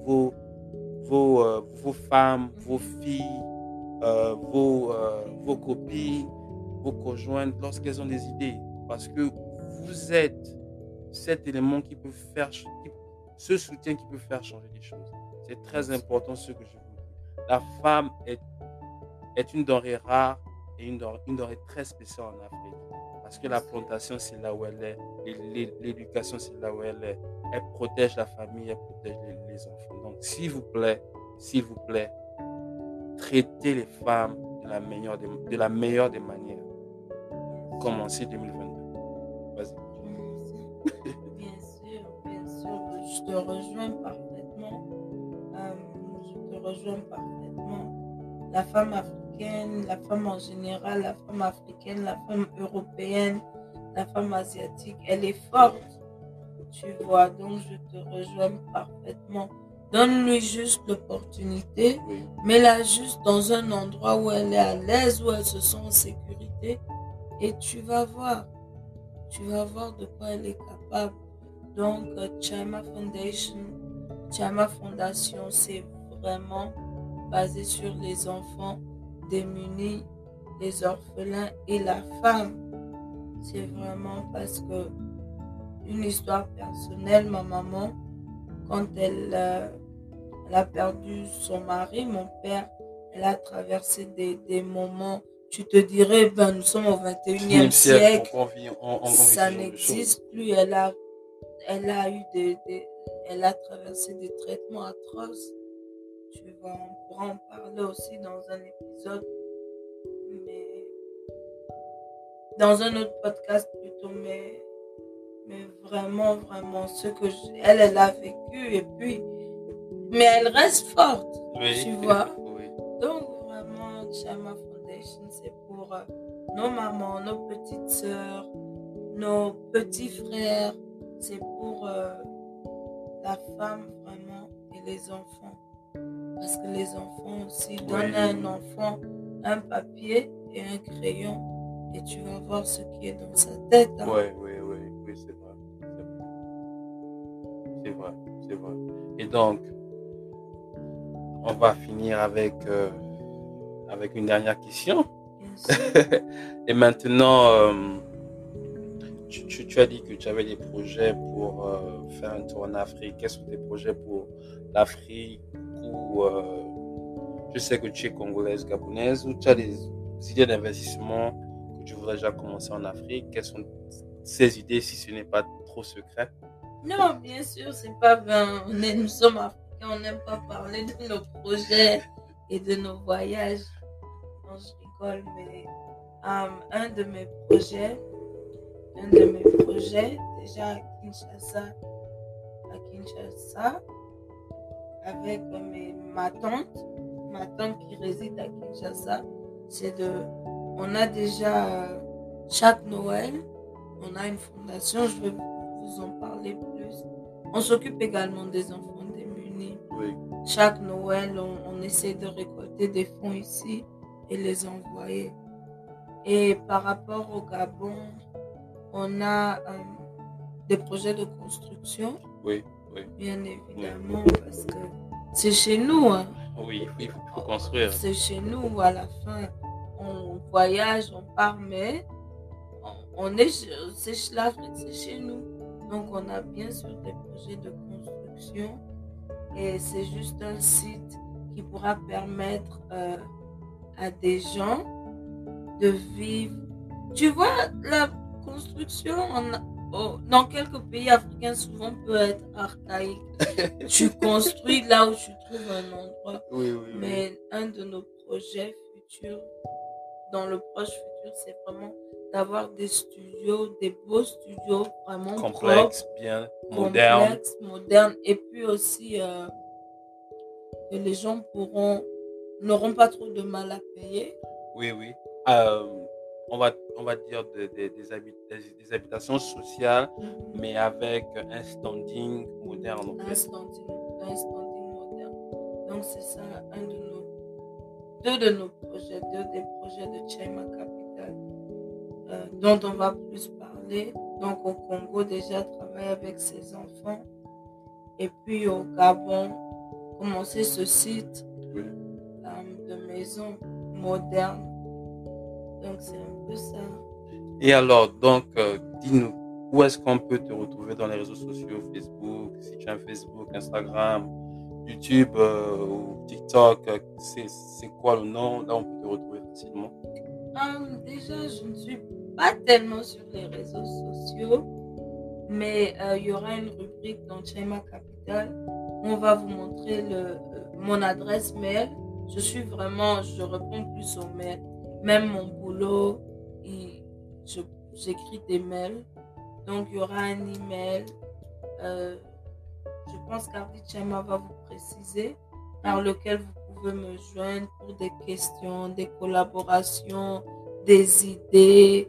vos, euh, vos femmes, vos filles, euh, vos, euh, vos copines, vos conjointes lorsqu'elles ont des idées. Parce que vous êtes cet élément qui peut faire, ce soutien qui peut faire changer les choses. C'est très important ce que je vous dis. La femme est est une denrée rare et une denrée, une denrée très spéciale en Afrique. Parce que la plantation, c'est là où elle est. L'éducation, c'est là où elle est. Elle protège la famille, elle protège les, les enfants. Donc, s'il vous plaît, s'il vous plaît, traitez les femmes de la meilleure des, de la meilleure des manières. Commencez 2022. Vas-y. Bien sûr, bien sûr, je te rejoins parfaitement. Euh, je te rejoins parfaitement. La femme africaine, la femme en général, la femme africaine, la femme européenne, la femme asiatique, elle est forte. Tu vois, donc je te rejoins parfaitement. Donne-lui juste l'opportunité, Oui. mets-la juste dans un endroit où elle est à l'aise, où elle se sent en sécurité, et tu vas voir tu vas voir de quoi elle est capable. Donc, euh, Chama Foundation, Chama Fondation, c'est vraiment basé sur les enfants démunis, les orphelins et la femme. C'est vraiment parce que une histoire personnelle, ma maman, quand elle, euh, elle a perdu son mari, mon père, elle a traversé des, des moments, tu te dirais, ben, nous sommes au 21e siècle on, on vit- on- on- on vit ce ça n'existe plus. Elle a, elle a eu des, des- elle a traversé des traitements atroces. Tu on pourra en parler aussi dans un épisode, mais dans un autre podcast plutôt, mais, mais vraiment, vraiment, ce que je- elle, elle a vécu et puis, mais elle reste forte, Oui. tu vois. Oui. Donc, vraiment, Chama Foundation, c'est pour euh, nos mamans, nos petites sœurs, nos petits frères. C'est pour euh, la femme, vraiment, et les enfants. Parce que les enfants aussi, donne à un enfant un papier et un crayon et tu vas voir ce qui est dans sa tête. hein. Oui, oui, oui, oui. C'est vrai. C'est vrai, c'est vrai. Et donc, on va finir avec, euh, avec une dernière question. Et maintenant, euh, tu, tu- tu as dit que tu avais des projets pour euh, faire un tour en Afrique. Quels sont tes projets pour l'Afrique ou je sais que tu es congolaise, gabonaise, ou tu as des idées d'investissement que tu voudrais déjà commencer en Afrique? Quelles sont ces idées si ce n'est pas trop secret? Non, bien sûr, c'est pas est- nous sommes africains, on n'aime pas parler de nos projets et de nos voyages. Non, je rigole, mais euh, un de mes projets, un de mes projets, déjà à Kinshasa, à Kinshasa, avec ma tante, ma tante qui réside à Kinshasa, c'est de, on a déjà chaque Noël, on a une fondation, je vais vous en parler plus. On s'occupe également des enfants. Chaque Noël, on, on essaie de récolter des fonds ici et les envoyer. Et par rapport au Gabon, on a euh, des projets de construction, Oui, oui, bien évidemment, parce que c'est chez nous. hein. oui, il faut, construire. C'est chez nous, à la fin, on voyage, on part, mais on, est, c'est chez nous. Donc, on a bien sûr des projets de construction et c'est juste un site qui pourra permettre euh, à des gens de vivre. Tu vois, la construction en- oh, dans quelques pays africains souvent peut être archaïque. tu construis là où tu trouves un endroit. Oui, oui, oui. Mais un de nos projets futurs, dans le proche futur, c'est vraiment d'avoir des studios, des beaux studios vraiment Complexe, bien, propres, moderne. complexes, modernes, et puis aussi euh, que les gens pourront n'auront pas trop de mal à payer. Oui, oui. Euh, on, va, on va dire de- de- des, habit- des- habitations sociales, mais avec un standing moderne. en un standing, un standing moderne. Donc c'est ça un de nos deux de nos projets, deux des projets de euh, dont on va plus parler. Donc au Congo déjà travailler avec ses enfants et puis au Gabon commencer ce site Oui. euh, de maison moderne. Donc c'est un peu ça. Et alors, donc, euh, dis-nous, où est-ce qu'on peut te retrouver dans les réseaux sociaux, Facebook, si tu as un Facebook, Instagram, YouTube euh, ou TikTok, euh, c'est c'est quoi le nom? Là, on peut te retrouver facilement. Euh, déjà, je ne suis pas tellement sur les réseaux sociaux, mais euh, il y aura une rubrique dans Chema Capital. On va vous montrer le, euh, mon adresse mail. Je suis vraiment, je réponds plus aux mails. Même mon boulot, j'écris des mails. Donc, il y aura un email. Euh, je pense qu'Ardi Chema va vous préciser par lequel vous pouvez me joindre pour des questions, des collaborations, des idées,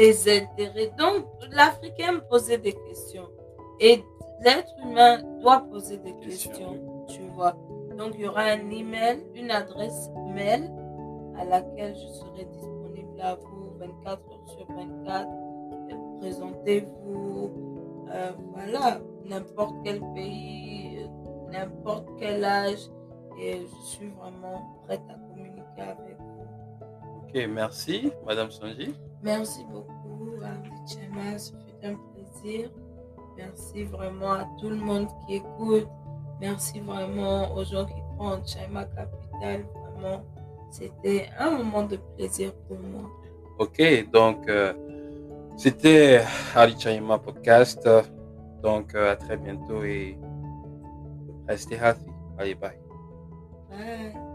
des intérêts. Donc, l'Africain poser des questions. Et l'être humain doit poser des questions, tu vois. Donc, il y aura un email, une adresse mail à laquelle je serai disponible à vous 24 heures sur 24. Présentez-vous, euh, voilà, n'importe quel pays, n'importe quel âge. Et je suis vraiment prête à communiquer avec vous. Ok, merci, Madame Sanji. Merci beaucoup, Chema. Ce fut un plaisir. Merci vraiment à tout le monde qui écoute. Merci vraiment aux gens qui croient en Chema Capital. Vraiment, c'était un moment de plaisir pour moi. Ok, donc euh, c'était Ali Chaima Podcast. Donc euh, à très bientôt et restez happy. Bye bye. Bye.